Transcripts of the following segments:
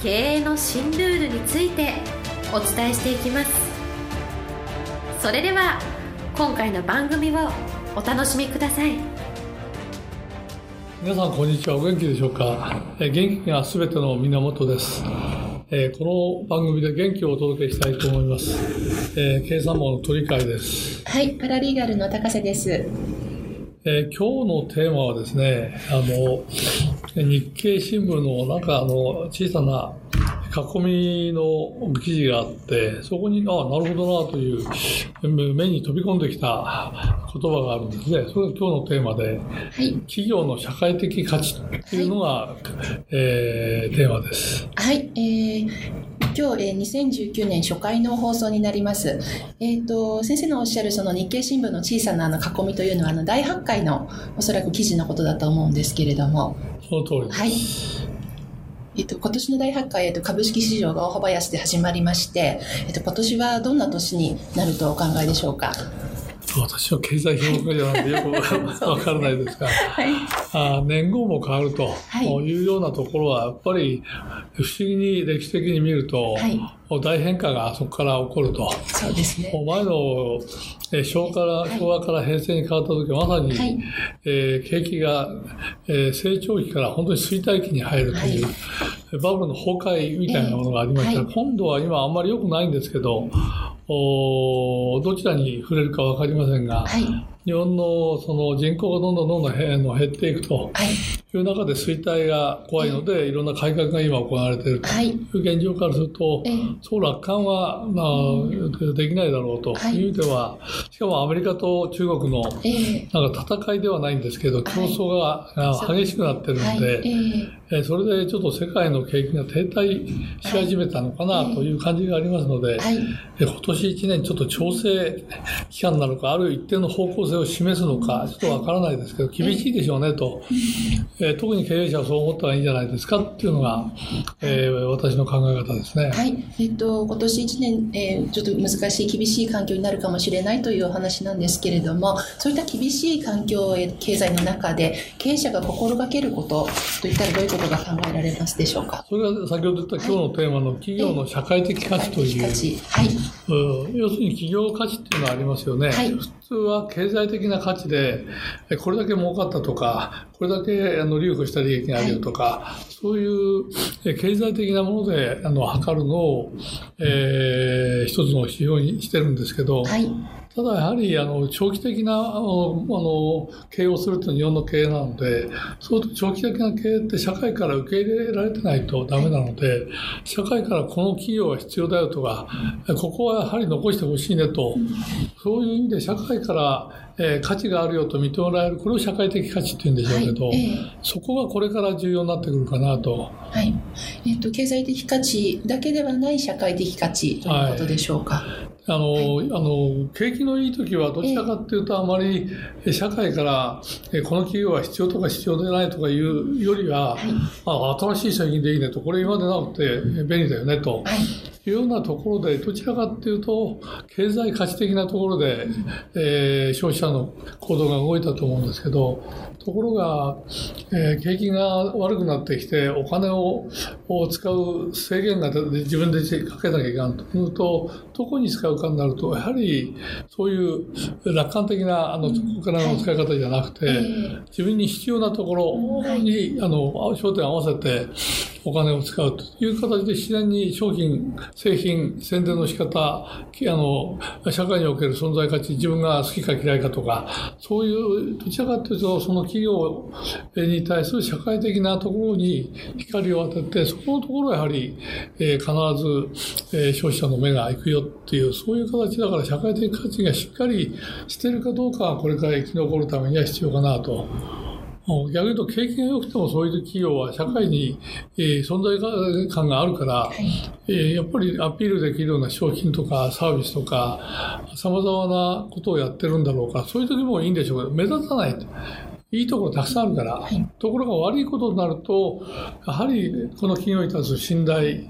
経営の新ルールについてお伝えしていきますそれでは今回の番組をお楽しみください皆さんこんにちはお元気でしょうか？え元気がすべての源ですえー、この番組で元気をお届けしたいと思います。えー、計算網の鳥海です。はい、パラリーガルの高瀬です。えー、今日のテーマはですね、あの、日経新聞のなんかあの、小さな囲みの記事があって、そこに、ああ、なるほどなという、目に飛び込んできた言葉があるんですね。それが今日のテーマで、はい、企業の社会的価値というのが、はい、えー、テーマです。はい、えー今日、えー、2019年初回の放送になります。えっ、ー、と、先生のおっしゃるその日経新聞の小さなあの囲みというのは、あの、大発会のおそらく記事のことだと思うんですけれども。その通りです。はい。えっと、今年の大発会、えっと、株式市場が大幅安で始まりまして、えっと、今年はどんな年になるとお考えでしょうか？私は経済評論家じゃなくてよくわから ないですが、はい、あ年号も変わるというようなところは、やっぱり不思議に歴史的に見ると、はい大変化がそこから起こると。そうですね。前の昭和から、昭和から平成に変わった時、まさに、はい、えー、景気が、えー、成長期から本当に衰退期に入るという、はい、バブルの崩壊みたいなものがありました、えーはい、今度は今あんまり良くないんですけど、おどちらに触れるか分かりませんが、はい、日本のその人口がどんどんどんどん減っていくと。い。う中で衰退が怖いので、いろんな改革が今行われていると。い。う現状からすると、そう楽観は、まあ、できないだろうとい。う意味では、しかもアメリカと中国のなんか戦いではないんですけど、競争が激しくなってるので、えそれでちょっと世界の景気が停滞し始めたのかなという感じがありますので、はい、今年1年ちょっと調整期間なのか、ある一定の方向性を示すのか、ちょっとわからないですけど、厳しいでしょうねと、え特に経営者はそう思ったらいいんじゃないですかっていうのが、えー、私の考え方ですね。はい。えっと、今年1年、えー、ちょっと難しい、厳しい環境になるかもしれないというお話なんですけれども、そういった厳しい環境、経済の中で、経営者が心がけることといったらどういうことことが考えられますでしょうか？それが先ほど言った今日のテーマの企業の社会的価値という、はい、要するに企業価値っていうのはありますよね。はい、普通は経済的な価値で、これだけ儲かったとか、これだけあの留保した利益があるよとか、はい、そういう経済的なものであの測るのを、えー、一つの指標にしてるんですけど、はいただやはりあの長期的なあのあの経営をするというのは日本の経営なので、そう長期的な経営って社会から受け入れられてないとダメなので、社会からこの企業は必要だよとか、ここはやはり残してほしいねと、そういう意味で社会からえー、価値があるよと認められる、これを社会的価値って言うんでしょうけど、はいえー、そこがこれから重要になってくるかなと。はい。えっ、ー、と、経済的価値だけではない社会的価値ということでしょうか？はいあの、はい、あの、景気のいい時はどちらかっていうと、あまり社会から、えこの企業は必要とか必要でないとかいうよりは、はい、あ新しい製品でいいねと、これ今までなくて便利だよねと、はい。いうようなところで、どちらかっていうと、経済価値的なところで、えー、消費者の行動が動いたと思うんですけど、ところが、えー、景気が悪くなってきて、お金を使う制限が自分でかけなきゃいけないと。いうと、どこに使うかになると、やはりそういう楽観的なあのお金の使い方じゃなくて、自分に必要なところに、あの焦点を合わせてお金を使うという形で自然に商品、製品、宣伝の仕方、あの、社会における存在価値、自分が好きか嫌いかとか、そういう、どちらかというと、その企業に対する社会的なところに光を当てて、そこのところはやはり、えー、必ず、えー、消費者の目が行くよっていう、そういう形だから社会的価値がしっかりしてるかどうかは、これから生き残るためには必要かなと。逆に言うと景気が良くてもそういう企業は社会に、えー、存在感があるから、はい、えー、やっぱりアピールできるような商品とかサービスとかさまざまなことをやってるんだろうかそういう時もいいんでしょうけど目立たないいいところたくさんあるから、はい、ところが悪いことになると、やはりこの企業に対する信頼、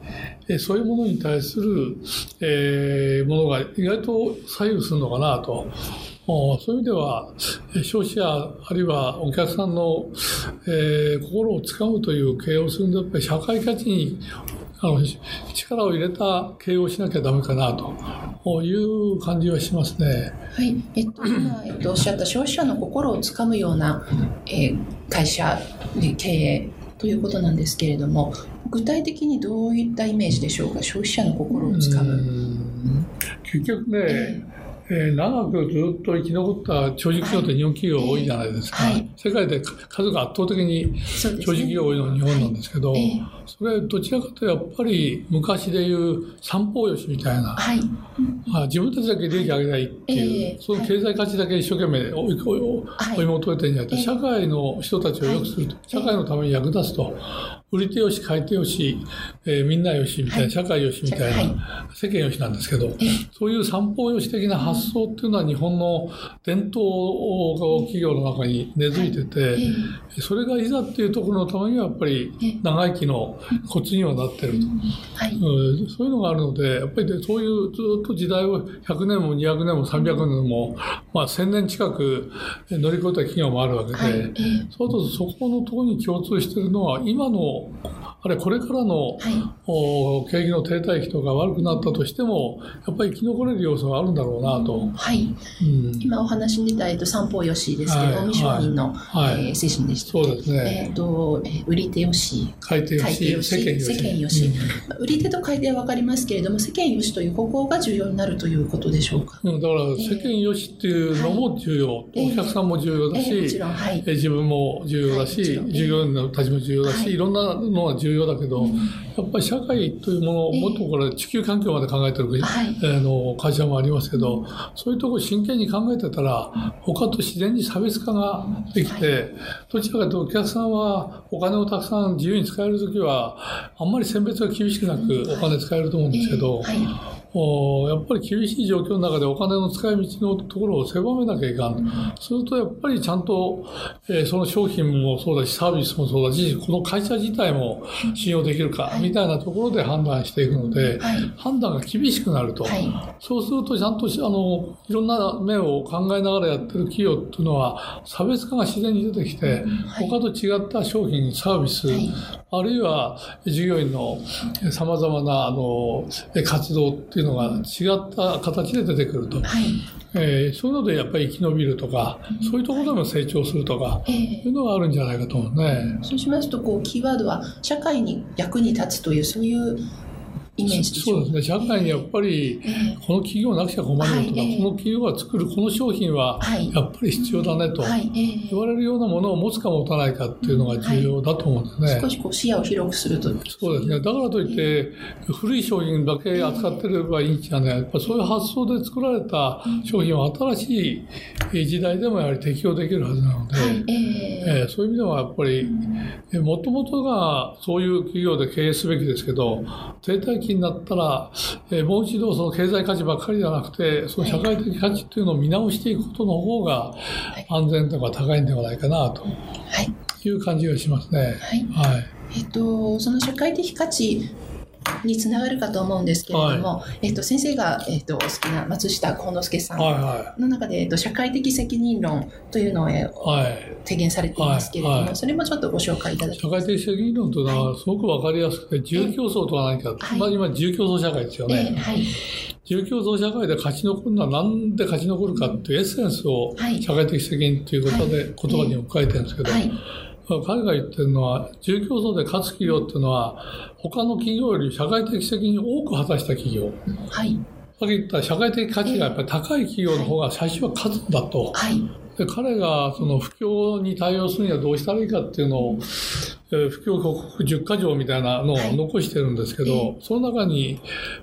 えそういうものに対する、えー、ものが意外と左右するのかなと。そういう意味では、消費者あるいはお客さんの、えー、心をつかむという経営をするんで、やっぱり社会価値にあの力を入れた経営をしなきゃだめかなという感じはしますね。はい、えっと、今、えっと、おっしゃった消費者の心をつかむような、えー、会社で経営ということなんですけれども、具体的にどういったイメージでしょうか、消費者の心をつかむ。結局ね、えーえー、長くずっと生き残った長寿企業って日本企業多いじゃないですか、はい、世界で数が圧倒的に長寿企業多いのは日本なんですけど、はい、それどちらかというとやっぱり昔でいう三方よしみたいな、はい、あ自分たちだけ利益上げないっていう、えー、その経済価値だけ一生懸命追い追い求めてるんじゃなくて、社会の人たちを良くすると、社会のために役立つと。売り手よし買い手よし、えー、みんなよしみたいな、はい、社会よしみたいな、はい、世間よしなんですけど、そういう三方よし的な発想っていうのは日本の伝統企業の中に根付いてて、それがいざっていうところのためにはやっぱり長生きのコツにはなってると、はい、うん、そういうのがあるのでやっぱりそういうずっと時代を100年も200年も300年も、まあ、1000年近く乗り越えた企業もあるわけで、そうするとそこのところに共通してるのは今のあれこれからの、はい、お景気の停滞期とか悪くなったとしてもやっぱり生き残れる要素があるんだろうなと、はい、うん、今お話に出た、えっと、三方よしですけど、はい、商人の、はい、えー、精神でしたそうですね、えーとえー、売り手よし。買い手よし。世間よし。世間よし、うん、売り手と買い手は分かりますけれども世間よしという方向が重要になるということでしょうか、うん、だから世間よしっていうのも重要、えー、お客さんも重要だし、えー、もちろん。はい、自分も重要だし、従業員のたちも重要だし、い、ろんなのは重要だけど、やっぱり社会というものをもっとこれ地球環境まで考えてる、はい、あの会社もありますけど、そういうところ真剣に考えてたら他と自然に差別化ができて、どちらかというとお客さんはお金をたくさん自由に使える時はあんまり選別が厳しくなくお金使えると思うんですけど、やっぱり厳しい状況の中でお金の使い道のところを狭めなきゃいかん。うん、するとやっぱりちゃんと、えー、その商品もそうだし、サービスもそうだし、この会社自体も信用できるか、みたいなところで判断していくので、はい、判断が厳しくなると。はい、そうするとちゃんとあのいろんな面を考えながらやってる企業っていうのは、差別化が自然に出てきて、他と違った商品、サービス、あるいは従業員のさまざまなあの活動っていうのが違った形で出てくると。はいえー、そういうのでやっぱり生き延びるとか、そういうところでも成長するとか、えー、いうのがあるんじゃないかと思うね。そうしますとこうキーワードは社会に役に立つというそういうイメージそうですね。社会にやっぱり、この企業なくちゃ困るよとか、この企業が作るこの商品は、やっぱり必要だねと言われるようなものを持つか持たないかっていうのが重要だと思うんですね。少しこう視野を広くすると。そうですね。だからといって、古い商品だけ扱ってればいいんじゃない。やっぱそういう発想で作られた商品は新しい時代でもやはり適用できるはずなので、えー、そういう意味ではやっぱり、もともとがそういう企業で経営すべきですけど、停滞期になったら、えー、もう一度その経済価値ばっかりじゃなくて、その社会的価値っていうのを見直していくことの方が安全度が高いんではないかなという感じがしますね。はい。はい、えっと、その社会的価値につながるかと思うんですけれども、はい、えっと、先生が、えっと、お好きな松下幸之助さんの中で、はい。はい、えっと、社会的責任論というのを、はい、提言されていますけれども、はい、それもちょっとご紹介いただき社会的責任論というのはすごくわかりやすくて、自由競争とは何か、まあ、今自由競争社会ですよね。えー、はい。自由競争社会で勝ち残るのは何で勝ち残るかっていうエッセンスを社会的責任ということで言葉に置かれてるんですけど、彼が言ってるのは、自由競争で勝つ企業っていうのは、他の企業より社会的責任を多く果たした企業。はい。さっき言った社会的価値がやっぱり高い企業の方が最初は勝つんだと。はい。で彼がその不況に対応するにはどうしたらいいかっていうのを、不況克服10か条みたいなのをはい。残してるんですけど、えその中に、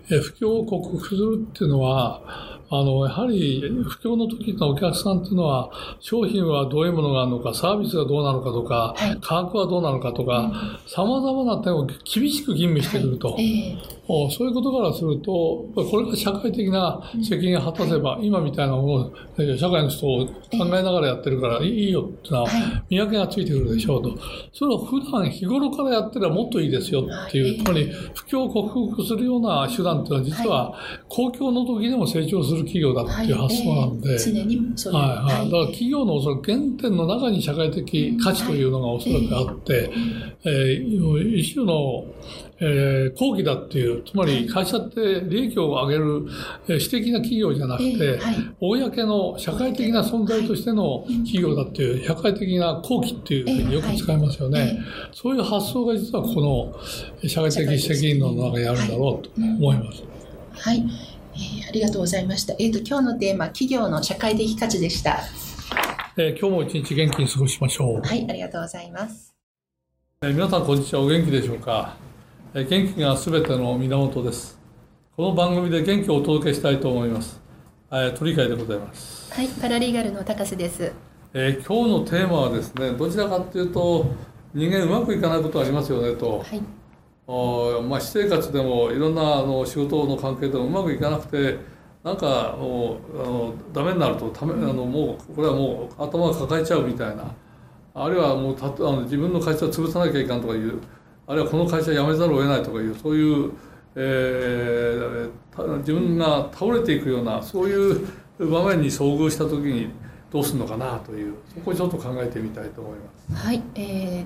えー不況を克服するっていうのは、あの、やはり不況の時のお客さんっていうのは、商品はどういうものがあるのか、サービスがどうなのかとか、はい。価格はどうなのかとか、様々な点を厳しく吟味してくると。ええ。おそういうことからすると、これが社会的な責任を果たせば、今みたいなものを、え社会の人を考えながらやってるからいいよっていうのははい、見分けがついてくるでしょうと。それを普段日頃からやってればもっといいですよっていう、はい。つまり不況を克服するような手段っていうのは実は公共の時でも成長する企業だっていう発想なんで、はい。はい、だから企業のおそらく原点の中に社会的価値というのがおそらくあって、えー一種の、えー、抗議だっていう、つまり会社って利益を上げる、えー私的な企業じゃなくて、ええはい公の社会的な存在としての企業だっていう、社会的な抗議っていうふうによく使いますよね。ええそういう発想が実はこの社会的責任の中にあるんだろうと思います。はい、えーありがとうございました。えっ、と今日のテーマ企業の社会的価値でした。えー今日も一日元気に過ごしましょう。はい、ありがとうございます。えー皆さんこんにちはお元気でしょうか、えー元気がすべての源です。この番組で元気をお届けしたいと思います、えー鳥海でございます、はい、パラリーガルの高瀬です。えー今日のテーマはですねどちらかというと人間うまくいかないことありますよねと、はい、おまあ、私生活でもいろんなあの仕事の関係でもうまくいかなくてなんかもうあのダメになるとためあのもうこれはもう頭が抱えちゃうみたいな。あるいはもうたあの自分の会社を潰さなきゃいかんとかいうあるいはこの会社辞めざるを得ないとかいうそういう、えーた自分が倒れていくようなそういう場面に遭遇した時にどうするのかなというそこをちょっと考えてみたいと思います。はい、えー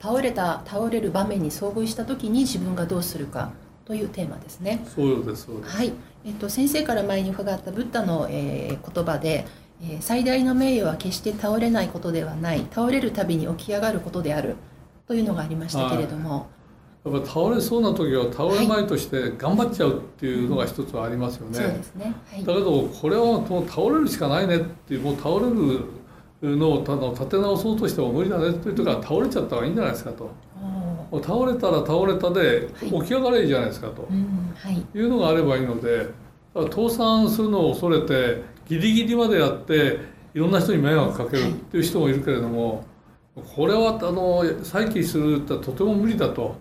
倒れた倒れる場面に遭遇した時に自分がどうするかというテーマですね。そうですそうですはい、えっと先生から前に伺ったブッダの、えー言葉で、えー最大の名誉は決して倒れないことではない倒れるたびに起き上がることであるというのがありましたけれども、やっぱ倒れそうな時は倒れまいとして頑張っちゃうっていうのが一つはありますよね。そうですね。はい。だけどこれはもう倒れるしかないねっていうもう倒れるのをたの立て直そうとしても無理だねっていうとから倒れちゃった方がいいんじゃないですかと。倒れたら倒れたで起き上がればいいじゃないですかと。うん、はい、いうのがあればいいので倒産するのを恐れてギリギリまでやっていろんな人に迷惑かけるっていう人もいるけれどもこれはあの再起するってとても無理だと。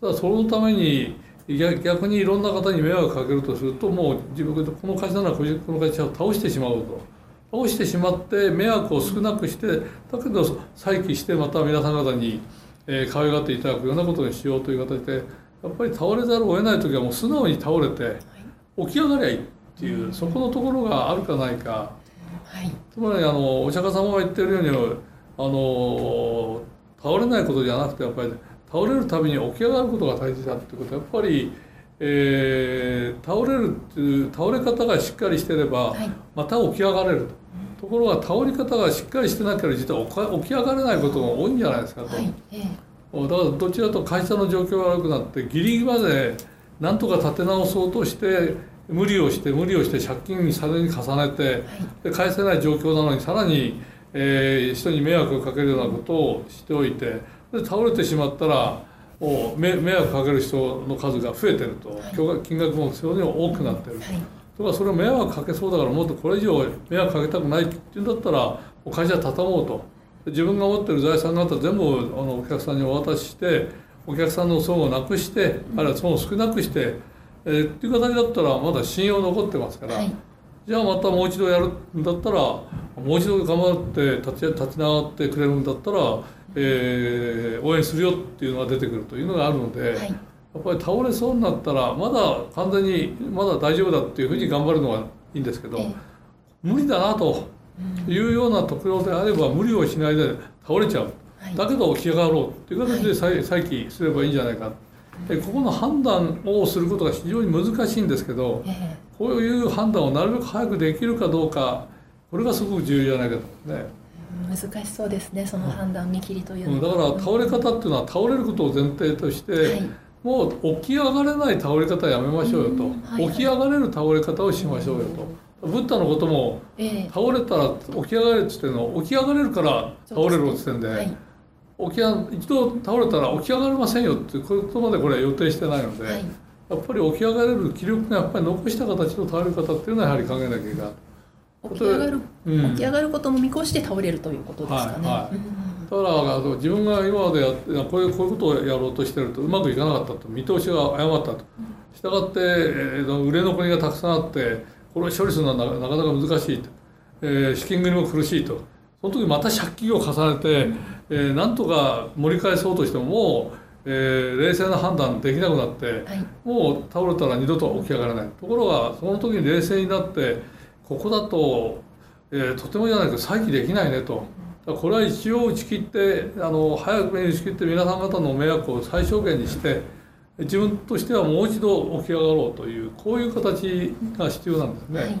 ただそのために逆逆にいろんな方に迷惑かけるとするともう自分この会社ならこの会社を倒してしまおうと倒してしまって迷惑を少なくしてだけど再起してまた皆さん方に、えー可愛がっていただくようなことにしようという形でやっぱり倒れざるを得ない時はもう素直に倒れて起き上がりゃいいっていうそこのところがあるかないか。はい、つまりあのお釈迦様が言ってるようにあの倒れないことじゃなくてやっぱり倒れるたびに起き上がることが大事だっていうことはやっぱり、えー倒れるっていう倒れ方がしっかりしてれば、はいまた起き上がれると。ところが倒れ方がしっかりしてなければ実は起き上がれないことが多いんじゃないですかと。はい、えーだからどちらと会社の状況が悪くなってギリギリまでなんとか立て直そうとして無理をして無理をして借金にさらに重ねてで返せない状況なのにさらに、えー人に迷惑をかけるようなことをしておいてで倒れてしまったらもう迷迷惑かける人の数が増えてると、金額も非常に多くなってる。はい、とかそれを迷惑かけそうだからもっとこれ以上迷惑かけたくないって言うんだったら会社畳もうと。自分が持ってる財産方全部あのお客さんにお渡ししてお客さんの損をなくしてあるいは損を少なくして、えーっていう形だったらまだ信用残ってますから、はいじゃあまたもう一度やるんだったらもう一度頑張って立ち立ち直ってくれるんだったら、えー応援するよっていうのが出てくるというのがあるので。はい、やっぱり倒れそうになったらまだ完全にまだ大丈夫だっていうふうに頑張るのがいいんですけどえー無理だなというようなところであれば無理をしないで倒れちゃう。はい。だけど起き上がろうっていう形で再再起すればいいんじゃないか。でここの判断をすることが非常に難しいんですけどえこういう判断をなるべく早くできるかどうかこれがすごく重要じゃないかと。思ね。ー難しそうですね、その判断見切りといううんだのは。から倒れ方っていうのは倒れることを前提として、はい。もう起き上がれない倒れ方はやめましょうよと、うんはい。はい起き上がれる倒れ方をしましょうよと、ブッダのこともえー倒れたら起き上がれって言ってるの起き上がれるから倒れるって言ってんで、はい、起き上一度倒れたら起き上がれませんよっていうことまでこれは予定してないので、はいやっぱり起き上がれる気力がやっぱり残した形の倒れ方っていうのはやはり考えなきゃいけない。起き上がる、うん。起き上がることも見越して倒れるということですかね。はいはいうん。だから自分が今までやってこういうこういうことをやろうとしてるとうまくいかなかったと見通しが誤ったと。したがって、えー売れ残りがたくさんあってこれを処理するのはななかなか難しいと、えー資金繰りも苦しいと。その時また借金を重ねて、えーなんとか盛り返そうとしてももう、えー冷静な判断できなくなって、はい。もう倒れたら二度と起き上がらない。ところがその時に冷静になってここだと、えーとてもじゃないけど再起できないねと。これは一応打ち切ってあの早くに打ち切って皆さん方の迷惑を最小限にして自分としてはもう一度起き上がろうというこういう形が必要なんですね。はい。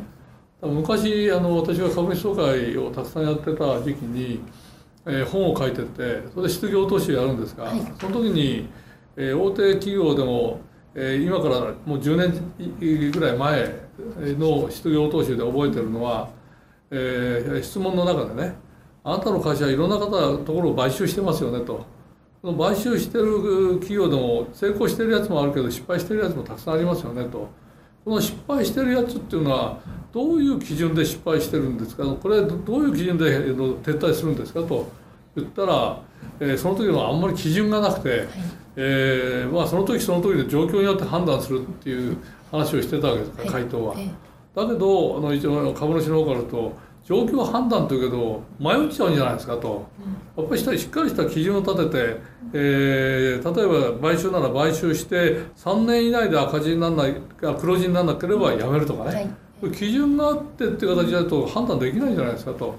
昔あの私が株主総会をたくさんやってた時期に、えー本を書いててそれで失業投資をやるんですが、はいその時に、えー大手企業でも、えー今からもう10年ぐらい前の失業投資で覚えてるのは、えー質問の中でね「あなたの会社はいろんな方のところを買収してますよね」と。その買収してる企業でも成功してるやつもあるけど失敗してるやつもたくさんありますよねと。この失敗してるやつっていうのはどういう基準で失敗してるんですか？これどどういう基準で撤退するんですか？と言ったら、えーその時はあんまり基準がなくて、えーまあ、その時その時で状況によって判断するっていう話をしてたわけですから、回答は。えだけどあの一応株主の方からと状況判断というけど迷っちゃうんじゃないですかと。やっぱりしっかりした基準を立てて、えー例えば買収なら買収して3年以内で赤字にならないあ黒字にならなければやめるとかね、はい。これ基準があってっていう形だと判断できないんじゃないですかと、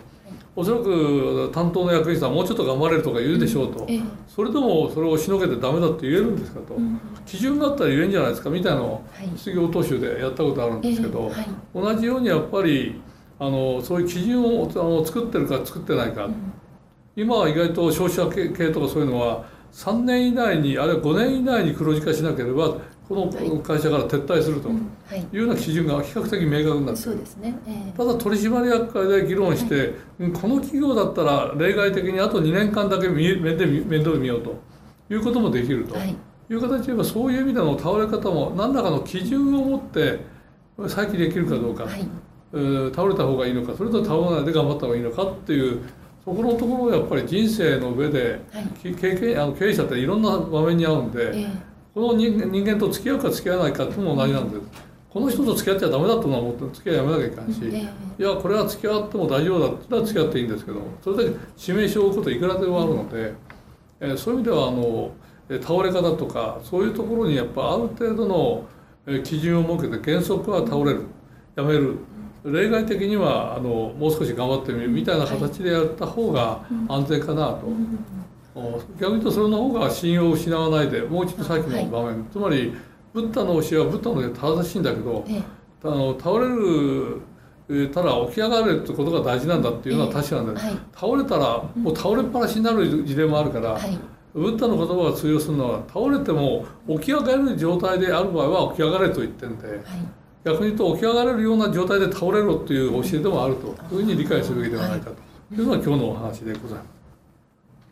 おそらく担当の役員さんはもうちょっと頑張れるとか言うでしょうと、ええそれでもそれを押しのけてダメだって言えるんですかと、うん。基準があったら言えんじゃないですかみたいなのをはい。失業投資でやったことあるんですけど、同じようにやっぱりあのそういう基準をあの作ってるか作ってないか、今は意外と消費者系系とかそういうのは3年以内にあるいは5年以内に黒字化しなければこの会社から撤退するとはい。いうような基準が比較的明確になってる。そうですね。ええ。ただ取締役会で議論して、うんこの企業だったら例外的にあと2年間だけ見面で面倒見ようということもできると。はい。いう形で言えばそういう意味での倒れ方も何らかの基準を持って再起できるかどうか、はい。えー倒れた方がいいのかそれと倒れないで頑張った方がいいのかっていうそこのところをやっぱり人生の上ではい。き経験あの経営者っていろんな場面に合うんで、ええ。この人間人間と付き合うか付き合わないかっていうのも同じなんです。この人と付き合っちゃダメだと思って付き合いやめなきゃいかんし、ええ。いやこれは付き合っても大丈夫だったら付き合っていいんですけどそれだけ致命傷を負うこといくらでもあるので、えーそういう意味ではあのえー倒れ方とかそういうところにやっぱある程度のえー基準を設けて原則は倒れる。やめる例外的にはあのもう少し頑張ってみるみたいな形でやった方が安全かなと。お逆に言うとそれの方が信用を失わないでもう一度さっきの場面、つまりブッダの教えはブッダの教え正しいんだけど、ええ。あの倒れるえーただ起き上がるってことが大事なんだっていうのは確かなんだよ、はい。倒れたらもう倒れっぱなしになる事例もあるから、はい。ブッダの言葉が通用するのは倒れても起き上がれる状態である場合は起き上がれと言ってんではい逆に言うと起き上がれるような状態で倒れろという教えでもあるというふうに理解するべきではないかと。い。うのが今日のお話でございます。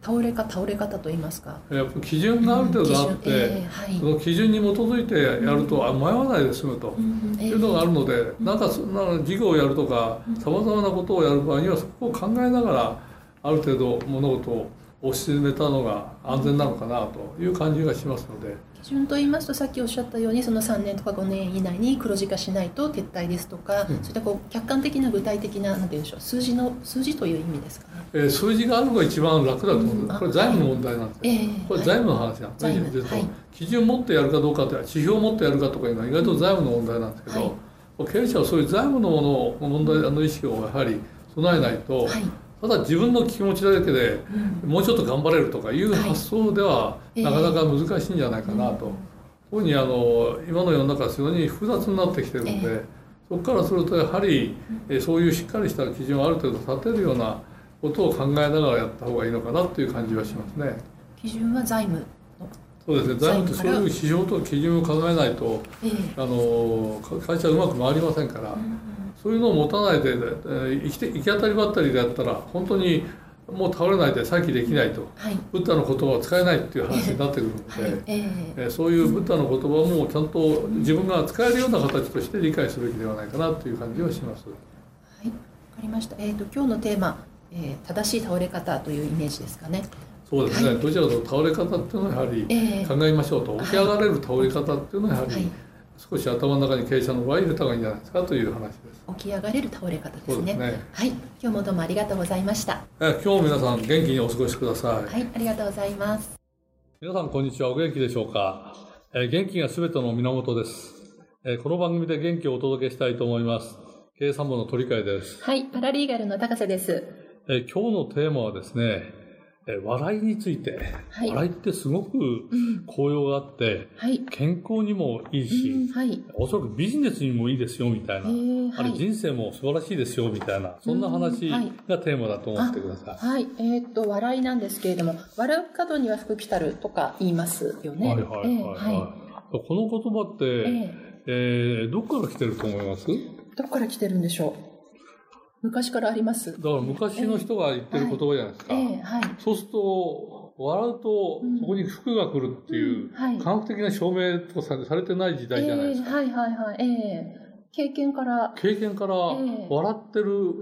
倒れか倒れ方と言いますか。やっぱ基準がある程度あって、基準ええはい。その基準に基づいてやると、あ迷わないで済むと。うんええいうのがあるので、なんかそんな事業をやるとかさまざまなことをやる場合にはそこを考えながらある程度物事を推し進めたのが安全なのかなという感じがしますので、基準と言いますとさっきおっしゃったようにその3年とか5年以内に黒字化しないと撤退ですとか、うん。そういったこう客観的な具体的ななんて言うんでしょう数字の数字という意味ですかね。えー数字があるのが一番楽だと思うんうん。ですこれ財務の問題なんですよ、ええ。これ財務の話なんですね、財務。実ははい。基準を持ってやるかどうかって指標を持ってやるかとかいうのは意外と財務の問題なんですけど、はい。経営者はそういう財務のものを問題の意識をやはり備えないと、はい。ただ自分の気持ちだけでうん。もうちょっと頑張れるとかいうはい。発想ではええ。なかなか難しいんじゃないかなと、特にあの今の世の中は非常に複雑になってきてるので、えそこからするとやはり、えそういうしっかりした基準をある程度立てるようなことを考えながらやった方がいいのかなという感じはしますね。基準は財務の。そうですね。財務ってそういう指標と基準を考えないとええ。あのか会社はうまく回りませんから、そういうのを持たないで、えー生きて行き当たりばったりでやったら本当にもう倒れないで再起できないとはい。ブッダの言葉を使えないっていう話になってくるので、はい。えええーそういうブッダの言葉もちゃんと自分が使えるような形として理解すべきではないかなという感じはします。はい。わかりました。えっ、と今日のテーマ、えー正しい倒れ方というイメージですかね。そうですね、どちらかと倒れ方っていうのはやはりええ考えましょうと、起き上がれる倒れ方っていうのはやははいり。少し頭の中に傾斜の場合入れた方がいいんじゃないですかという話です。起き上がれる倒れ方ですね。ね。はい。今日もどうもありがとうございました。えー今日皆さん元気にお過ごしください。はい。ありがとうございます。皆さんこんにちはお元気でしょうか、えー元気がすべての源です、えーこの番組で元気をお届けしたいと思います経営参謀の鳥海です、はい。パラリーガルの高瀬です。えー今日のテーマはですね、えー笑いについて、はい笑いってすごくうん。効用があってはい。健康にもいいし、うん、はい。おそらくビジネスにもいいですよみたいえな、ー、あれはい。人生も素晴らしいですよみたいなそんな話がテーマだと思ってください、はい。えーっと、笑いなんですけれども、笑う角には福来たるとか言いますよね。はいはいはいはい、えーはこの言葉って、い。ええーどこから来てると思います？ーどこから来てるんでしょう？昔からありますだから昔の人が言ってる言葉じゃないですか。ええはい。そうすると、笑うとうんそこに服が来るっていううんはい科学的な証明とかさされてない時代じゃないですか。ええはいはいはい。ええ経験から、経験からええ。笑ってる。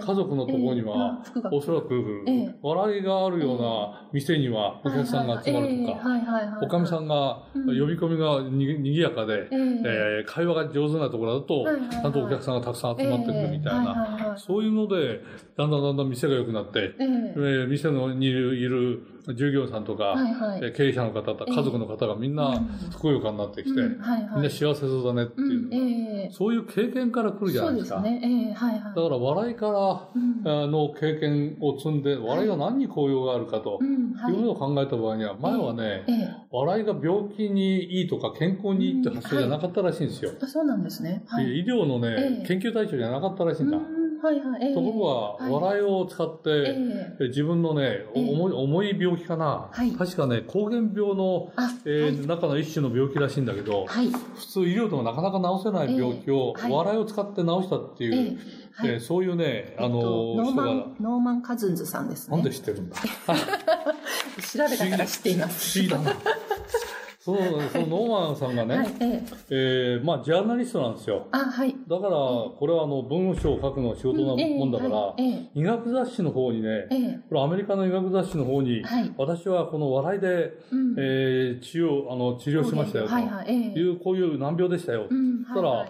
家族のところにはおそらくええ。笑いがあるような店にはお客さんが集まるとか。おかみさんがうん。呼び込みがににぎやかで、え会話が上手なところだと、ちゃんとお客さんがたくさん集まってくるみたいな、そういうので、だんだんだんだん店が良くなって、え店のにいる従業員さんとか、はいはい。えー経営者の方と家族の方がみんなふくよかになってきて、うんはいはい。みんな幸せそうだねっていううんええそういう経験から来るじゃないですか。そうですね。ええはいはい。だから笑いからの経験を積んで、笑いが何に効用があるかといいうのを考えた場合には、前はね、ええ笑いが病気にいいとか健康にいいって発想じゃなかったらしいんですよ。あそうなんですね。はい。医療のね、ええ研究対象じゃなかったらしいんだ。うんはいはい。ええ。ところが、はい。笑いを使って、ええ。自分のね、重い重い病気かな、はい。確かね、膠原病の、あ、え中の一種の病気らしいんだけど、はい。普通医療でもなかなか治せない病気を笑いを使って治したっていう、えそういうね、あの、人が、マン、ノーマン・カズンズさんですね。なんで知ってるんだ？調べたから知っています。不思議だな。その、そのノーマンさんがね、はい、ええ。えーまあ、ジャーナリストなんですよ。あ、はい。だから、これはあの、文章を書くのが仕事なもんだから、はいえ医学雑誌の方にねえ、ええ。これアメリカの医学雑誌の方に、はい。私はこの笑いで、うんえー治療、あの、治療しましたよと。はいう、こういう難病でしたよ。うん、そしたら、はい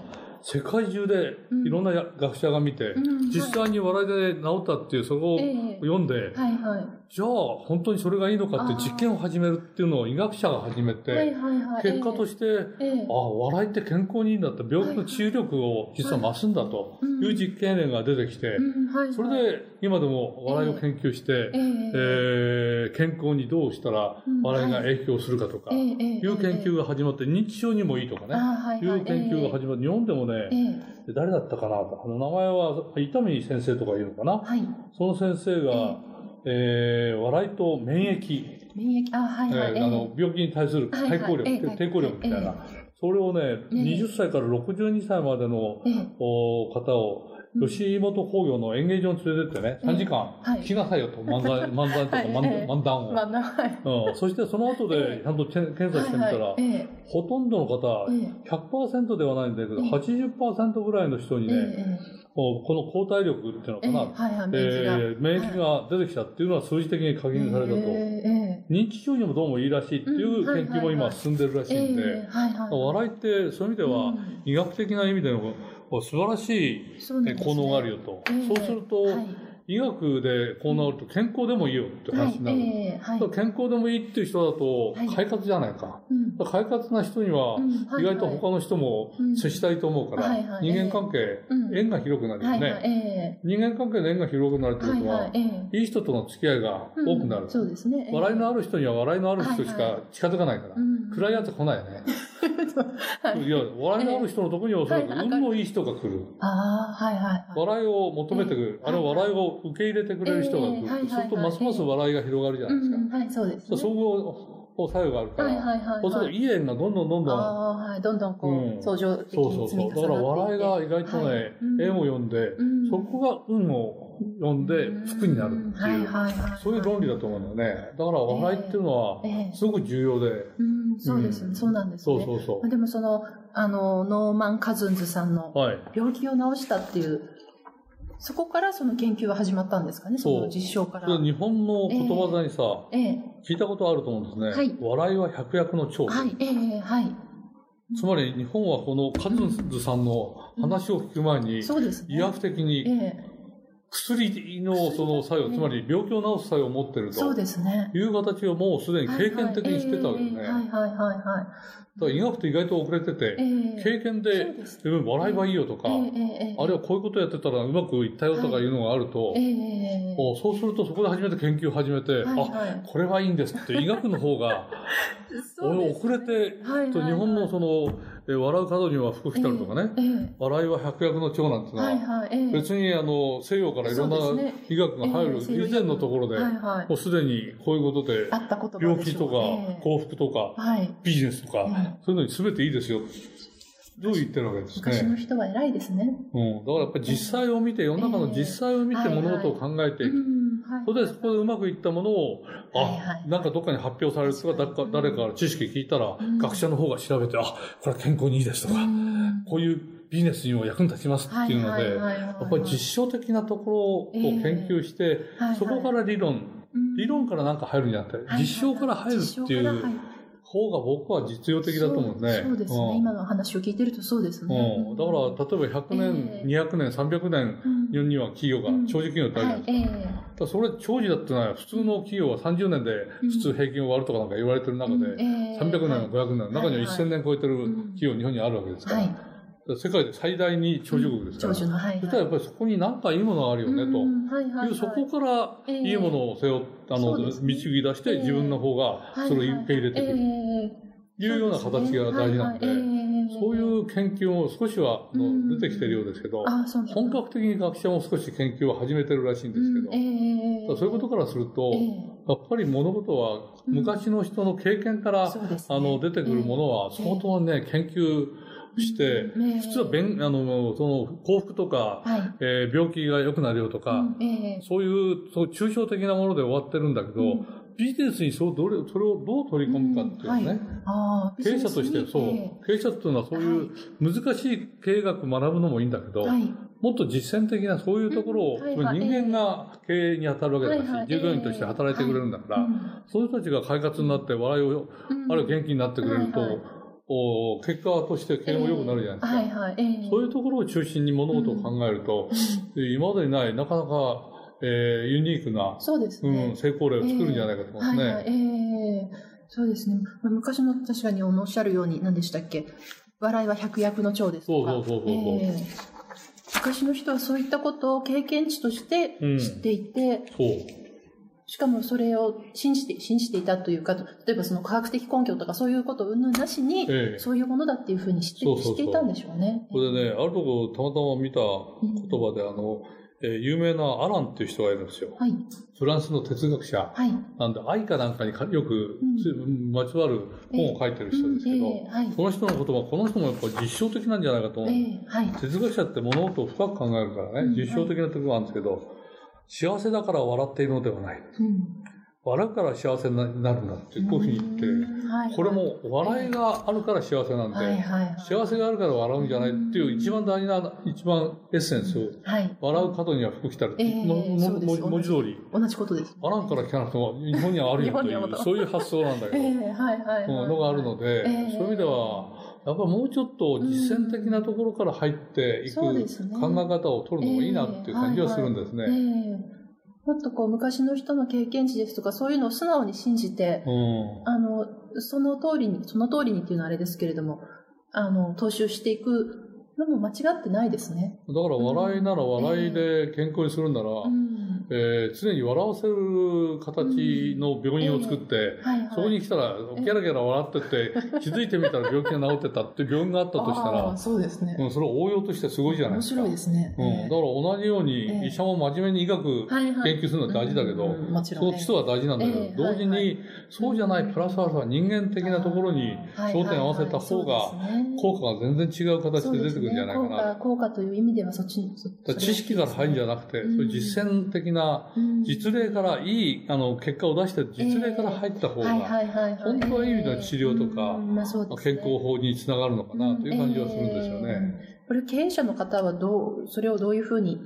世界中でうん。いろんなや学者が見て、うん実際に笑いで治ったっていう、そこをええ。読んで、はいはい。じゃあ本当にそれがいいのかって実験を始めるっていうのを医学者が始めて、はいはいはい。結果として、ええ。ああ、笑いって健康にいいんだって、病気の治癒力を実は増すんだという実験例が出てきて。それで今でも笑いを研究して、ええ。えー健康にどうしたらうん。笑いが影響するかとか、ええいええう研究が始まって、認知症にもいいとかね、いう研究が始まって、日本でもね、ええ。誰だったかなと、あの名前は伊丹先生とかいうのかな、はい。その先生が、えー笑いと免疫、免疫、あ、はいはい。えーあの病気に対するはいはい。対抗力、ええ抵抗力みたいな、それをね、ええ。20歳から62歳までのええ。お方を、うん吉本興業の演芸場に連れてってね、ええ3時間はい。聞きなさいよと、漫才、漫才とかはい。漫談を。まあ、なはい。うん、そしてその後ええ。でちゃんと検査してみたら、ほとんどの方、ええ。100%ではないんだけど、ええ。80%ぐらいの人にええ。ね、えこの抗体力っていうのかな、はいはい、え免疫が。出てきたっていうのは数字的に確認されたと。ええ認知症にもどうもいいらしいっていう研究も今進んでるらしええいんで。笑いってそういう意味ではうん。医学的な意味での素晴らしい。効能があるよと。ええ。そうすると、はい。医学でこうなると健康でもいいよって話になる。はい、ええはい。健康でもいいっていう人だとはい。快活じゃないか。うん。だから快活な人にはうん。はい意外と他の人もうん。接したいと思うから、はいはい。人間関係、うん。縁が広くなるよね。はいはい、え人間関係の縁が広くなるってことは、えはいはい、ええ。いい人との付き合いが多くなる。うん。そうですね。笑いのある。る人には笑いのある人しはい。はか近づかないから。うん。暗いやつ来ないよね。はいいや、笑いのある人のところにはおそらくはい運のいい人が来る。ああ、はいはいはい。笑いを求めてくる。ええあるいは笑いを受け入れてくれる人が来る。そうするとますます笑いが広がるじゃないですか。うん、はい、そうです、ね。そう作用があるから、はいはいはい、そうすると、はい。いい縁がどんどんどんどん、はい。どんどんこう、うん相乗的そうそうに積みそう。重なっていて。だから笑いが意外とね、はいうん縁を読んで、うんそこが運を読んで福になるっていう、はいはいはい。そういう論理だと思うんだよね。だから笑いっていうのはええ、すごく重要で、うん、そうですね。うんそうなんですね。そうそうそでもその、あの、ノーマン・カズンズさんのう。はい。病気を治したっていう、そこからその研究は始まったんですかね、その実証から。日本の言葉座にさ、ええ。聞いたことあると思うんですね。はい笑いは百薬の長。はい、ええ、はい。つまり日本はこのカズンズさんの話を聞く前に、そうですね。医学的えにえ。薬のその作用、つまり病気を治す作用を持ってると。そうですね。いう形をもうすでに経験的にしてたわけで。はいはい。はいはいはい。だから医学って意外と遅れてて、ええ。経験で笑えばいいよとか、あるいはこういうことやってたらうまくいったよとかいうのがあると、そうするとそこで初めて研究を始めて、あ、これはいいんですって医学の方が、そうです遅れて、はい日本のその、え笑う角には福来たるとかね、ええ笑いは百薬の長なんてのは、別にあの西洋からいろんな医学が入るええ以前のところで、もうすでにこういうことで病気とかええ。幸福とかはい。ビジネスとか、うんそういうのに全ていいですよ。どう言ってるわけです昔のね。人は偉いですね。うん。だからやっぱり実際を見て、世の中の実際を見てええ物事を考えていく。それでそこでうまくいったものを、あ、はいはい。なんかどっかに発表されるとか、誰か誰か知識聞いたら、うん。学者の方が調べて、あ、これは健康にいいですとか、うん。こういうビジネスにも役に立ちますっていうので、やっぱり実証的なところを研究して、そこから理論、うん。理論からなんか入るんじゃなくて、実証から入るっていう方が僕は実用的だと思うんですね。そうですね、ん。今の話を聞いてるとそうですね。うん、だから、例えば100年、ええ。200年、300年うん。には企業が、うん。長寿企業ってあるじゃないですか。はい、えだからそれ長寿だってのは、普通の企業は30年で普通平均を割るとかなんか言われてる中で、うん。ええ。300年、はい500年、中にははいはい。1000年超えてる企業、日本にあるわけですから、えはい。世界で最大に長寿国ですから、長寿の、はい、はい。そしたらやっぱりそこに何かいいものがあるよね、と。うんはいはいはい。そこからええいいものを背負っあの、ね。導き出して、ええ自分の方がそれを受け入れてくる。ええいうような形が大事なんで、そういはい。ええそういう研究も少しは出てきてるようですけど、本格的に学者も少し研究を始めてるらしいんですけど、そういうことからすると、ええやっぱり物事は昔の人の経験から、あの出てくるものはええ相当ね、研究して、うんええ。普通は便あのその幸福とか、はい。えー病気が良くなるよとか、うんええ。そういうそう抽象的なもので終わってるんだけど、うん。ビジネスにそうどれそれをどう取り込むかっていうね、うんはい。ああ経営者として、そう、経営者っていうのはそういう難しい経営学学ぶのもいいんだけど、ええはい。もっと実践的なそういうところを、うん。はい。はい人間が経営に当たるわけだし、はい。はい。従業員として働いてくれるんだから、うん。そういう人たちが快活になって笑いを、うん。あるいは元気になってくれると、お結果として経営も良くなるじゃないですか。はいはい。ええそういうところを中心に物事を考えると、で今までにない、なかなか、えーユニークな、そうですうね。ん、成功例を作るんじゃないかと思いますね。はいはい、ええそうですね。まあ昔の確かにおっしゃるように、何でしたっけ？笑いは百薬の長ですとか。そうそうそうそうそうええ昔の人はそういったことを経験値としてうん知っていて、そう。しかもそれを信じて、信じていたというか、例えばその科学的根拠とかそういうこと云々なしに、ええそういうものだっていうふうに知ってそうそうそう知っていたんでしょうね。これでね、あるとこたまたま見た言葉で、あの、えー有名なアランっていう人がいるんですよ。はい。フランスの哲学者。はい。なんで、愛かなんかにかよくうんつまつわる本を書いてる人ですけど、うんええはい。この人の言葉、この人もやっぱ実証的なんじゃないかと思う。ええはい。哲学者って物事を深く考えるからね、うん実証的なところがあるんですけど、幸せだから笑っているのではない。うん。笑うから幸せになるんだって、こういうふうに言って、うんはいこれも笑いがあるから幸せなんで、はいはいはい。幸せがあるから笑うんじゃないっていう一番大事な、一番エッセンス、はい。笑う角には福来たるって、ええももそうですも文字通り、同じことです。アランから聞かなくても日本にはあるよという、そういう発想なんだけど、ええはいはいはい。うんのがあるので、ええそういう意味では、やっぱりもうちょっと実践的なところから入っていく考えそうですね方を取るのもいいなっていう感じはするんですえね。えもっとこう昔の人の経験値ですとかそういうのを素直に信じて、うんあの、その通りに、その通りにっていうのはあれですけれども、あの、踏襲していくのも間違ってないですね。だから笑いなら笑いで健康にするんなら、うん。えー常に笑わせる形の病院を作って、そこに来たら、ギャラギャラ笑ってて、気づいてみたら病気が治ってたっていう 病院があったとしたらそうですね。うん、それは応用としてすごいじゃない面ですか。白いですね。うん、だから同じようえにえ医者も真面目に医学研究するのは大事だけど、うんもちろん。その基礎は大事なんだけど、ええ同時に、そうじゃないプラスアルファ人間的なところに焦点を合わせた方が効果が全然違う形で出てくるんじゃないかな。効果という意味ではそっちに。ら知識から入るんじゃなくて、うん。そういう実践的な実例からいいあの結果を出して実例から入った方が。本当はいい意味での治療とか健康法につながるのかなという感じはするんですよね。ええこれ経営者の方はどう、それをどういうふうに？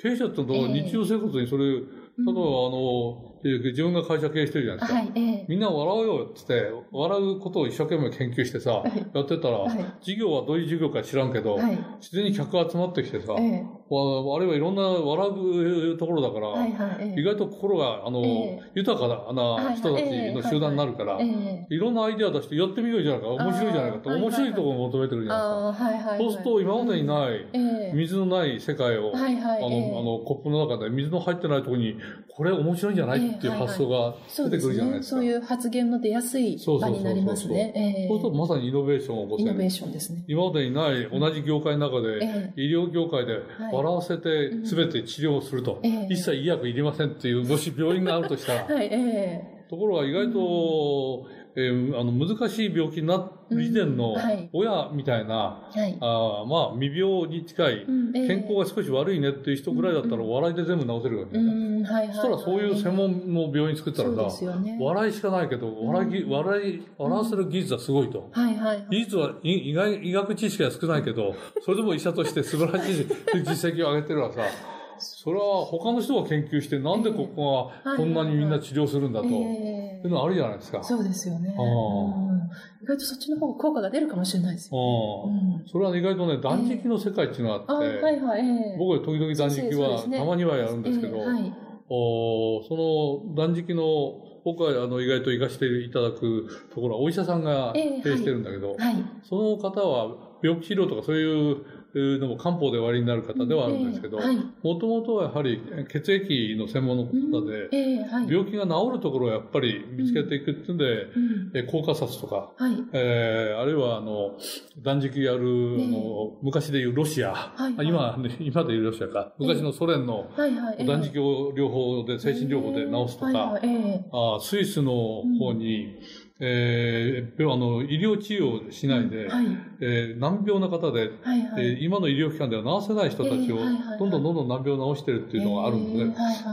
経営者ってのは日常生活にそれ、例えばあの、自分が会社経営してるじゃないですか。はい、ええ。みんな笑おうよって言って、笑うことを一生懸命研究してさ、はいやってたら、はい事業はどういう事業か知らんけど、はい。自然に客が集まってきてさ、えあるいはいろんな笑うところだから、はいはい。ええ意外と心が、あの、え豊かな人たちの集団になるから、ええ。いろんなアイデア出してやってみようじゃないか、面白いじゃないかと、面白いところを求めてるじゃない。ですか。そうすると今までにない、ええ。水のない世界を、あの、ええあの、コップの中で水の入ってないところに、これ面白いんじゃないっていう発想が出てくるじゃないですか。そういう発言の出やすい場になりますね。ええそうするとまさにイノベーションを起こせる。イノベーションですね。今までにない同じ業界の中で、え医療業界で笑わせて全て治療をすると、ええ。一切医薬いりませんっていう、もし病院があるとしたら、はい、えところが意外と、えーあの難しい病気になる以前の親みたいな、えはい。あーまあ未病に近い、健康が少し悪いねっていう人ぐらいだったら笑いで全部治せるわけね。いはい。そしたらそういう専門の病院作ったらさ、ね。笑いしかないけど、笑いぎ、笑い、笑わせる技術はすごいと。技術はい医学医学知識は少ないけど、それでも医者として素晴らしい 実績を上げてるわさ、それは他の人が研究して、なんでここがこんなにみんな治療するんだと、いええうのあるじゃないですか。そうですよね。意外とそっちの方が効果が出るかもしれないですよ。うんうんそれは意外とね、断食の世界っていうのがああって、はいはい。ええ僕は時々断食はたまにはやるんですけど。おその断食の、僕はあの意外と活かしていただくところはお医者さんがええ経営してるんだけど、はい。その方は病気治療とかそういうのも漢方でおありになる方ではあるんですけど。もともとはやはり血液の専門の方で。病気が治るところをやっぱり見つけていくっていうんで、うんえコーカサスとか、はい。えーあるいはあの断食やる、あの昔でいうロシア、はいあ今、ね、今でいうロシアか、昔のソ連の断食を療法で、精神療法で治すとか、あスイスの方に、えー病あの医療治療をしないで、はい。えー難病の方で、はいはい。えー今の医療機関では治せない人たちをどんどんどんどん難病を治してるっていうのがあるので、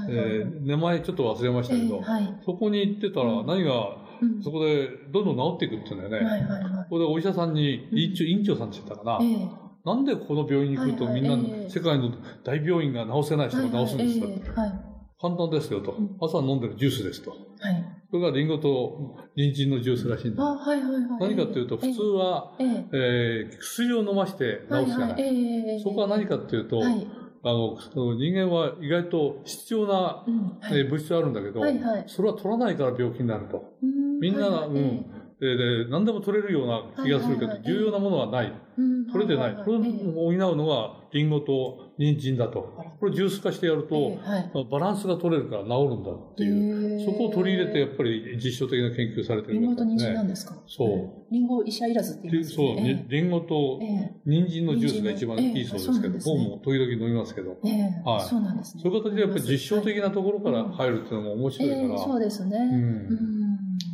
え名前ちょっと忘れましたけど、ええはい。そこに行ってたら何が、うんそこでどんどん治っていくって言うんだよね。はいはいはここでお医者さんに、院長院長さんって言ったかな、い。ええなんでこの病院に来るとみんな、ええ世界の大病院が治せない人が治すんですか、はいはいええはい。簡単ですよと。朝飲んでるジュースですと。はい。それがリンゴと人参のジュースらしいんだ。あ、はいはいはい。何かっていうと、普通は、ええ、えー薬を飲まして治すじゃない。はいはい、ええそこは何かっていうと、はい。あの、人間は意外と必要な、うん。はい。えー物質あるんだけど、はいはいそれは取らないから病気になると。うんみんなが、はいはいうん。でで何でも取れるような気がするけど、重要なものはない。うん取れてない。はこれを補うのがリンゴと人参だと。これジュース化してやると、バランスが取れるから治るんだっていう。そこを取り入れてやっぱり実証的な研究されてるリンゴと人参なんですか？そう。リンゴ医者いらずって言いでますそう、よね。にリンゴとええ。人参のジュースが一番いいそうですけど、ええそうなんですね。僕も時々飲みますけど、ええはい。そうなんですね。そういう形でやっぱり実証的なところから入るっていうのも面白いから、ええそうですね。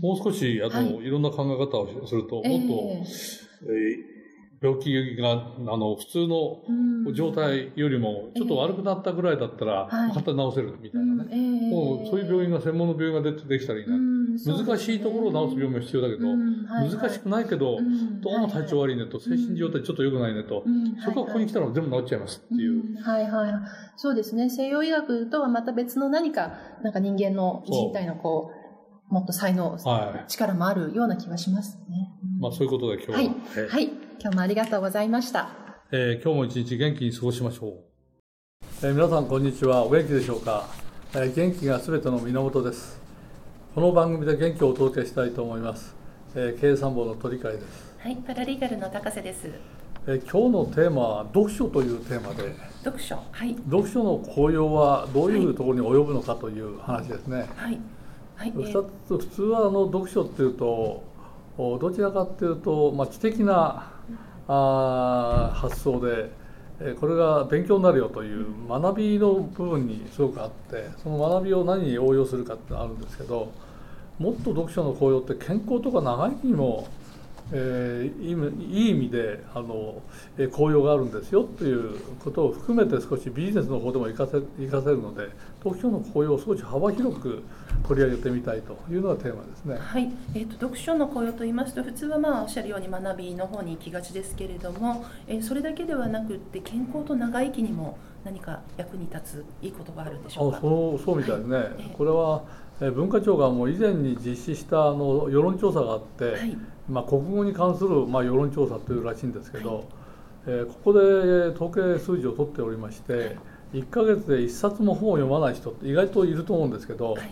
もう少し、あと、はい。い、ろんな考え方をすると、もっと、えええー病気が、あの、普通のうん。状態よりも、ちょっと悪くなったぐらいだったら、はい。簡単に治せるみたいなね。もう、そういう病院が、専門の病院が出てできたらいいな。難しいところを治す病院も必要だけど、うん。はい。はい難しくないけど、うん。どうも体調悪いねと、精神状態ちょっと良くないねと、うん。そこがここに来たら全部治っちゃいますっていう。うん。はい。はい。はい。そうですね。西洋医学とはまた別の何か、なんか人間の人体のこう、もっと才能、は力もあるような気がしますね。い。まあ、そういうことで今日は、はい。えー。はい。今日もありがとうございました。えー今日も一日元気に過ごしましょう。えー皆さんこんにちは。お元気でしょうか、えー元気がすべての源です。この番組で元気をお届けしたいと思います。えー経営参謀の鳥海です。はい、パラリーガルの高瀬です。ええ今日のテーマは読書というテーマで読書はい読書の効用はどういうところに及ぶのかという話ですね。はいはい、普通はあの読書っていうとおどちらかっていうと、まあ、知的なあ発想でえこれが勉強になるよという学びの部分にすごくあってその学びを何に応用するかってあるんですけどもっと読書の効用って健康とか長生きにも、えーいい意味であの、え効用があるんですよということを含めて少しビジネスの方でも活かせ活かせるので読書の効用を少し幅広く取り上げてみたいというのがテーマですね。はい、えー、と読書の効用と言いますと普通はまあおっしゃるように学びの方に行きがちですけれども、えーそれだけではなくって健康と長生きにも何か役に立ついいことがあるんでしょうか？あそうそうみたいですね、はい。ええこれはえー文化庁がもう以前に実施したあの世論調査があって、はい。まあ、国語に関する、まあ、世論調査というらしいんですけど、はい。えーここで統計数字を取っておりまして1ヶ月で1冊も本を読まない人って意外といると思うんですけど、はい。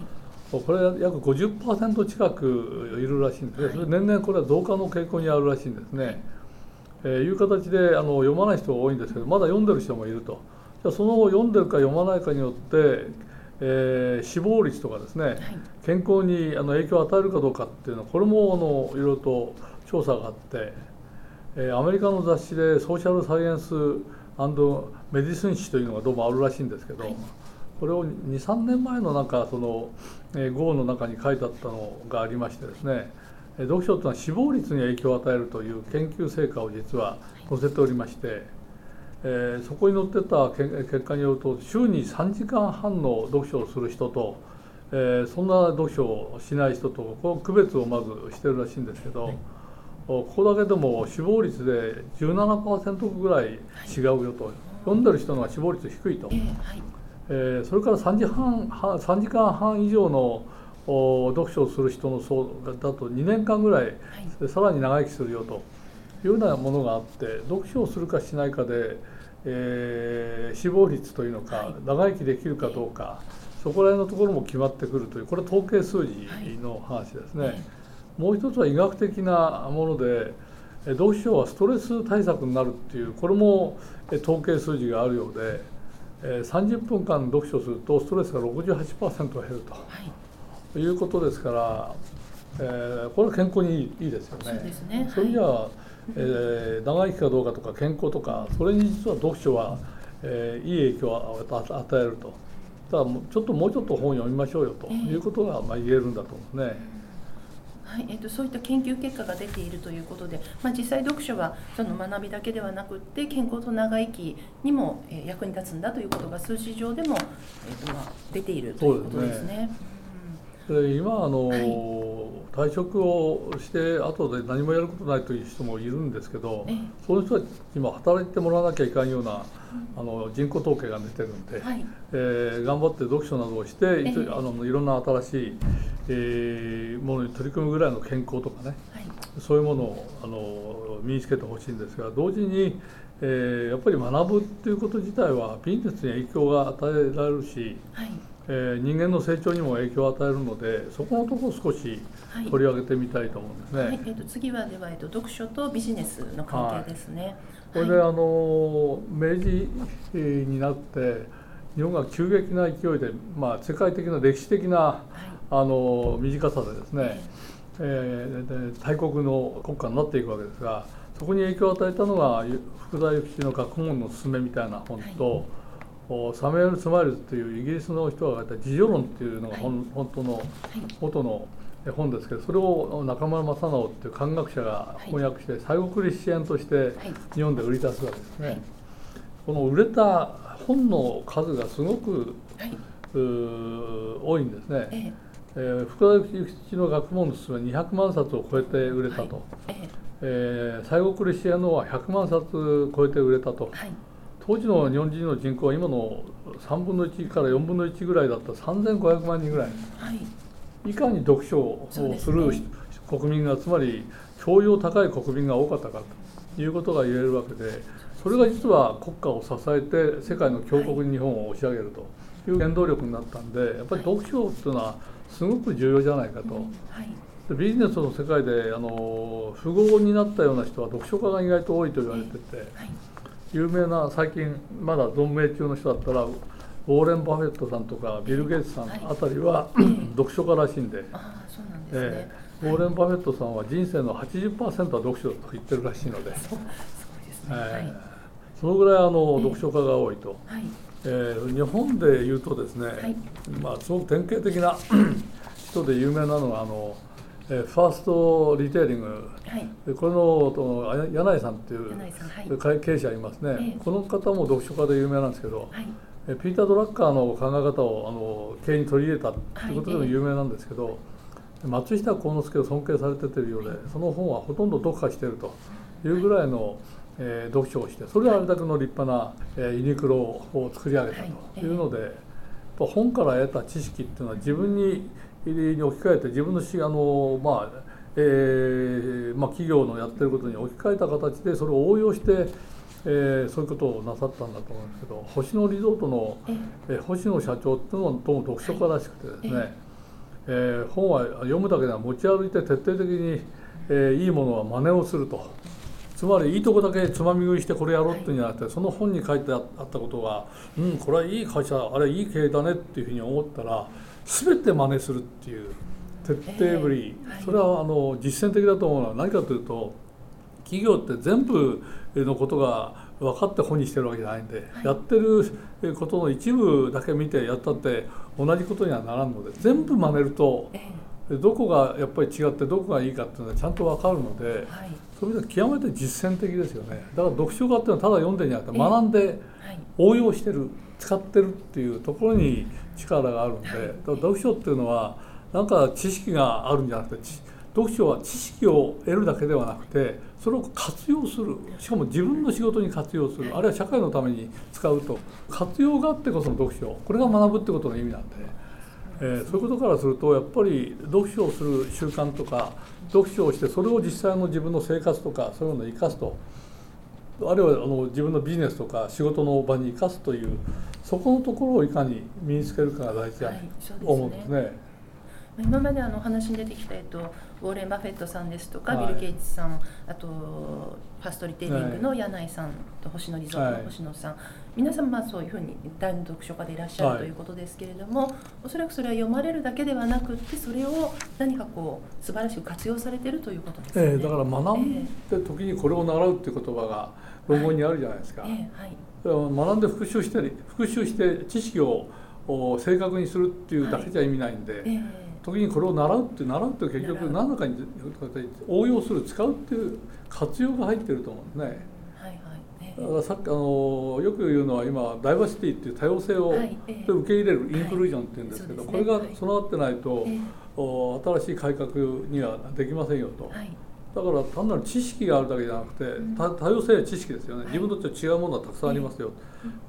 これ約50%近くいるらしいんですね、はい。それ年々これは増加の傾向にあるらしいんですね。えーいう形であの読まない人が多いんですけどまだ読んでる人もいると。じゃあその読んでるか読まないかによって、えー死亡率とかですね、はい。健康にあの影響を与えるかどうかっていうのはこれもあのいろいろと調査があって、えーアメリカの雑誌でソーシャルサイエンスメディスン誌というのがどうもあるらしいんですけど、はい。これを23年前のなんかその、えー号の中に書いてあったのがありましてですねえー読書というのは死亡率に影響を与えるという研究成果を実は載せておりまして、えーそこに載ってたけ結果によると週に3時間半の読書をする人と、えーそんな読書をしない人とこの区別をまずしてるらしいんですけど、おここだけでも死亡率で17%ぐらい違うよと読んでる人の死亡率低いとえ。ーはいえーそれから3時半半3時間半以上のお読書をする人の層だと2年間ぐらい、さらに長生きするよというようなものがあって読書をするかしないかで、えー死亡率というのか、はい長生きできるかどうかそこら辺のところも決まってくるというこれは統計数字の話ですね。はいもう一つは医学的なものでえ読書はストレス対策になるっていうこれもえ統計数字があるようでえー30分間読書するとストレスが68%減るはいということですから、えーこれは健康にいいいいですよね。そうですねそれじゃあ、えー長生きかどうかとか健康とかそれに実は読書は、えーいい影響を与与えると。だからもうちょっともうちょっと本を読みましょうよとええいうことがまあ言えるんだと思うんですね。はいえー、とそういった研究結果が出ているということで、まあ、実際読書はその学びだけではなくって健康と長生きにも、え役に立つんだということが数字上でも、えーとまあ、出ているということですね。で今あの、はい。退職をして後で何もやることないという人もいるんですけど、ええ。そういう人たちにも働いてもらわなきゃいかんような、あの人口統計が出てるんで、はい。えー頑張って読書などをして、いあのいろんな新しい、えーものに取り組むぐらいの健康とかねはい。そういうものをあの身につけてほしいんですが同時に、えーやっぱり学ぶっていうこと自体はビジネスに影響が与えられるし、はいえー人間の成長にも影響を与えるのでそこのところを少しはい。取り上げてみたいと思うんですね。はい。えー、と次はでは、えー、と読書とビジネスの関係ですね。はい。これであの明治になって日本が急激な勢いで、まあ、世界的な歴史的なはい。あの短さでですね、えーで大国の国家になっていくわけですがそこに影響を与えたのが福田幸の学問のすすめみたいな本と、おサミュエル・スマイルズというイギリスの人が書いた「自助論」っていうのが本,、本当のはい。元の本ですけどそれを中村正直っていう漢学者が翻訳して西国クリスチャンとしてはい。日本で売り出すわけですね。はい。この売れた本の数がすごく多いんですね。ええ。ー福田幸吉の学問のすすめ200万冊を超えて売れたと、ーえーえー西国クリスチャンのは100万冊超えて売れたと。はい当時の日本人の人口は今の3分の1から4分の1ぐらいだった3500万人ぐらい。はい。いかに読書をすするね。国民がつまり教養高い国民が多かったかということが言えるわけでそれが実は国家を支えて世界の強国に日本を押し上げるという原動力になったんでやっぱり読書っていうのはすごく重要じゃないかと。はい。ビジネスの世界であの富豪になったような人は読書家が意外と多いと言われてて、はい、有名な最近まだ存命中の人だったらウォーレン・バフェットさんとかビル・ゲイツさんあたりは、はい、読書家らしいんで。あそうなんですね、えー、ウォーレン・バフェットさんは人生の80%は読書と言ってるらしいので、そのぐらいあの、読書家が多いと、はい。えー、日本でいうとですね、はい、まあ、すごく典型的な 人で有名なのがあのえファーストリテイリング、はい、この柳井さんっていう、はい、経営者いますね、えー、この方も読書家で有名なんですけど、はい、えピーター・ドラッカーの考え方をあの経営に取り入れたということでも有名なんですけど、松下幸之助を尊敬されててるようでその本はほとんど読破しているというぐらいの、えー、読書をしてそれであれだけの立派な、えー、ユニクロを作り上げたとい。うので、本から得た知識っていうのは自分にに置き換えて自分のしあの、まあえーまあ、企業のやってることに置き換えた形でそれを応用して、えー、そういうことをなさったんだと思うんですけど星野リゾートの、えー、星野社長っていうのとも読書家らしくてですね、えー、本は読むだけでは持ち歩いて徹底的に、えー、いいものは真似をすると。つまりいいとこだけつまみ食いしてこれやろうっていうんじゃなくてその本に書いてあったことがうんこれはいい会社あれいい経営だねっていうふうに思ったら全て真似するっていう徹底ぶり、えーはい、それはあの実践的だと思うのは何かというと企業って全部のことが分かって本にしてるわけじゃないんで、はい、やってることの一部だけ見てやったって同じことにはならんので全部真似ると、どこがやっぱり違ってどこがいいかっていうのはちゃんと分かるので、はい、そういう意味では極めて実践的ですよね。だから読書家っていうのはただ読んでんじゃなくて学んで応用してる使ってるっていうところに力があるんで、読書っていうのはなんか知識があるんじゃなくて読書は知識を得るだけではなくてそれを活用する。しかも自分の仕事に活用する。あるいは社会のために使うと。活用があってこその読書。これが学ぶってことの意味なんで、えー、そういうことからするとやっぱり読書をする習慣とか読書をしてそれを実際の自分の生活とかそういうのを生かすとあるいはあの自分のビジネスとか仕事の場に生かすというそこのところをいかに身につけるかが大事だと思うんですね。はい今まであの話に出てきた、えっと、ウォーレン・バフェットさんですとか、はい、ビル・ゲイツさんあとファストリテイリングの柳井さんと星野リゾートの星野さん、はい、皆さんまあそういうふうに大の読書家でいらっしゃるということですけれども、はい、おそらくそれは読まれるだけではなくてそれを何かこう素晴らしく活用されているということですね、えー、だから学んで時にこれを習うっていう言葉が論文にあるじゃないですか。はい。えー、はい、学んで復習したり復習して知識を正確にするっていうだけじゃ意味ないんで。えー時にこれを習うって習うって結局何らかに応用する使うっていう活用が入ってると思うんですね。だからさっきあのよく言うのは今ダイバーシティっていう多様性を受け入れるインクルージョンっていうんですけど、これが備わってないと、新しい改革にはできませんよと。だから単なる知識があるだけじゃなくて多様性は知識ですよね、自分と違うものはたくさんありますよ、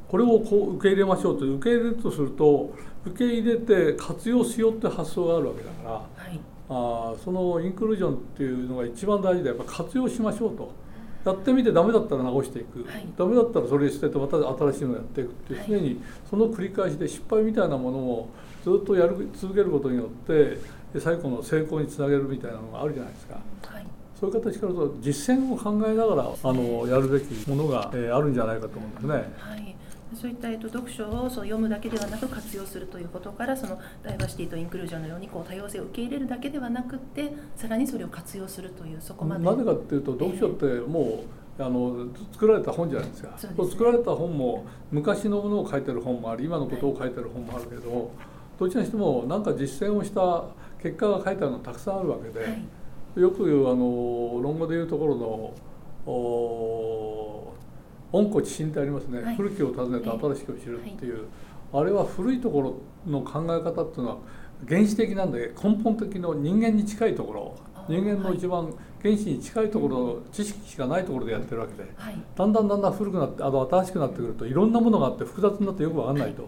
これをこう受け入れましょうと受け入れるとすると受け入れて活用しようって発想があるわけだから、はい、あそのインクルージョンっていうのが一番大事でやっぱ活用しましょうと。やってみてダメだったら直していく、はい、ダメだったらそれ捨ててまた新しいのをやっていくっていう常にその繰り返しで失敗みたいなものをずっとやる続けることによって最後の成功につなげるみたいなのがあるじゃないですか。はいそういう形からと実践を考えながらあのやるべきものが、えー、あるんじゃないかと思うんですね。はい。そういった、えっと、読書をそう読むだけではなく活用するということからそのダイバーシティとインクルージョンのようにこう多様性を受け入れるだけではなくてさらにそれを活用するという。そこまでなぜかっていうと読書ってもう、あの作られた本じゃないですか、ね、作られた本も昔のものを書いてる本もあり今のことを書いてる本もあるけど、はい、どちらにしても何か実践をした結果が書いてあるのたくさんあるわけで、はい、よく言うあの論語でいうところのお温故知新ってありますね、はい、古きを訪ねて新しきを知るっていう、はい、あれは古いところの考え方っていうのは原始的なんで根本的の人間に近いところ。人間の一番原始に近いところの知識しかないところでやってるわけで、はい、だんだんだんだん古くなってあの新しくなってくるといろんなものがあって複雑になってよく分かんないと。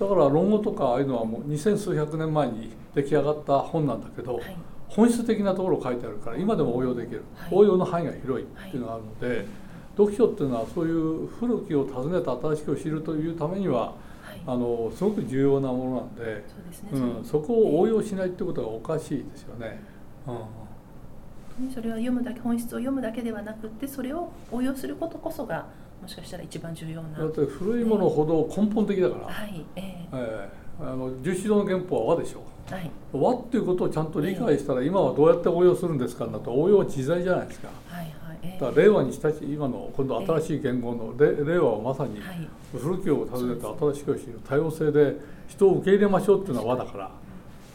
だから論語とかああいうのはもう二千数百年前に出来上がった本なんだけど、本質的なところを書いてあるから今でも応用できる、応用の範囲が広いっていうのがあるので。読書っていうのはそういう古きを訪ねた新しきを知るというためには、はい、あのすごく重要なものなんでそ、ね、うん、そこを応用しないってことがおかしいですよね。うん。それは読むだけ本質を読むだけではなくってそれを応用することこそがもしかしたら一番重要な。だって古いものほど根本的だから、はい。ええ。えあの十四条の憲法は和でしょーはい。和っていうことをちゃんと理解したら今はどうやって応用するんですかだと応用は自在じゃないですか。はいはい。えーだから令和にしたし今の今度新しい言語の令令和はまさにはい。古きを訪ねた新しきを知る多様性で人を受け入れましょうっていうのは和だから。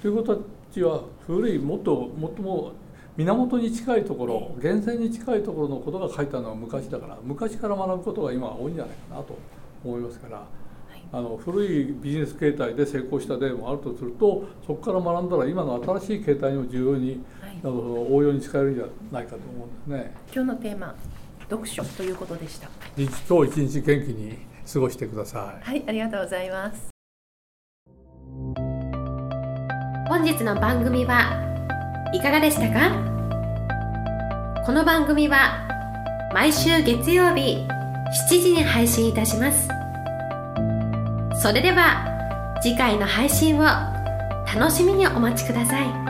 ということたちは古いもっともっとも源に近いところ源泉に近いところのことが書いたのは昔だから昔から学ぶことが今は多いんじゃないかなと思いますから。あの古いビジネス形態で成功した例もあるとするとそこから学んだら今の新しい形態にも重要にはいあの応用に使えるんじゃないかと思うんですね。今日のテーマ読書ということでした日今日一日元気に過ごしてください。はいありがとうございます本日の番組はいかがでしたか？この番組は毎週月曜日7時に配信いたしますそれでは次回の配信を楽しみにお待ちください。